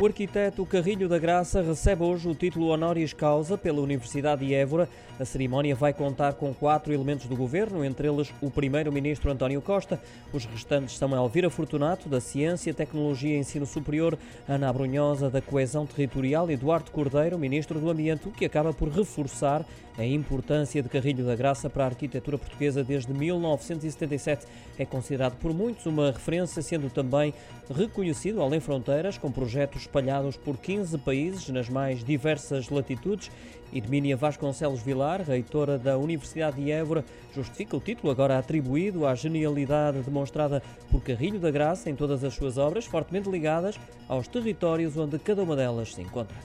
O arquiteto Carrilho da Graça recebe hoje o título honoris causa pela Universidade de Évora. A cerimónia vai contar com quatro elementos do governo, entre eles o primeiro-ministro António Costa. Os restantes são Elvira Fortunato, da Ciência, Tecnologia e Ensino Superior, Ana Abrunhosa, da Coesão Territorial Eduardo Cordeiro, ministro do Ambiente, o que acaba por reforçar a importância de Carrilho da Graça para a arquitetura portuguesa desde 1977. É considerado por muitos uma referência, sendo também reconhecido além fronteiras, com projetos espalhados por 15 países nas mais diversas latitudes. Edmínia Vasconcelos Vilar, reitora da Universidade de Évora, justifica o título agora atribuído à genialidade demonstrada por Carrilho da Graça em todas as suas obras, fortemente ligadas aos territórios onde cada uma delas se encontra.